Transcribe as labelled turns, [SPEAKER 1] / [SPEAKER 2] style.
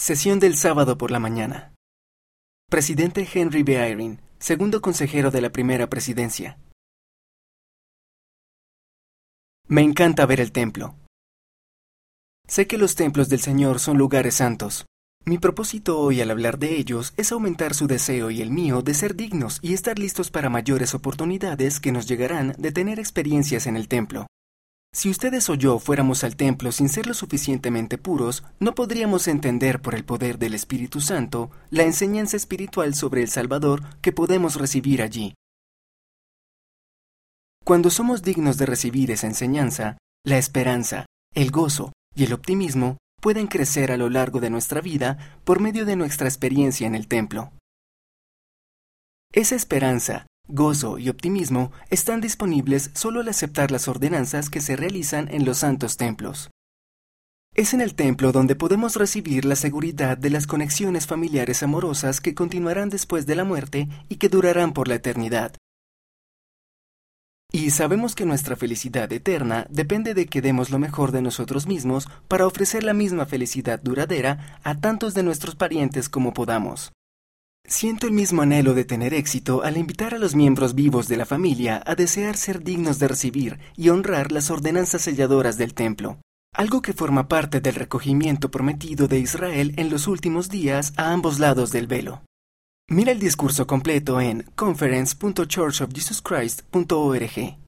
[SPEAKER 1] Sesión del sábado por la mañana. Presidente Henry B. Eyring, segundo consejero de la primera presidencia. Me encanta ver el templo. Sé que los templos del Señor son lugares santos. Mi propósito hoy al hablar de ellos es aumentar su deseo y el mío de ser dignos y estar listos para mayores oportunidades que nos llegarán de tener experiencias en el templo. Si ustedes o yo fuéramos al templo sin ser lo suficientemente puros, no podríamos entender por el poder del Espíritu Santo la enseñanza espiritual sobre el Salvador que podemos recibir allí. Cuando somos dignos de recibir esa enseñanza, la esperanza, el gozo y el optimismo pueden crecer a lo largo de nuestra vida por medio de nuestra experiencia en el templo. Esa esperanza, gozo y optimismo están disponibles solo al aceptar las ordenanzas que se realizan en los santos templos. Es en el templo donde podemos recibir la seguridad de las conexiones familiares amorosas que continuarán después de la muerte y que durarán por la eternidad. Y sabemos que nuestra felicidad eterna depende de que demos lo mejor de nosotros mismos para ofrecer la misma felicidad duradera a tantos de nuestros parientes como podamos. Siento el mismo anhelo de tener éxito al invitar a los miembros vivos de la familia a desear ser dignos de recibir y honrar las ordenanzas selladoras del templo, algo que forma parte del recogimiento prometido de Israel en los últimos días a ambos lados del velo. Mira el discurso completo en conference.churchofjesuschrist.org.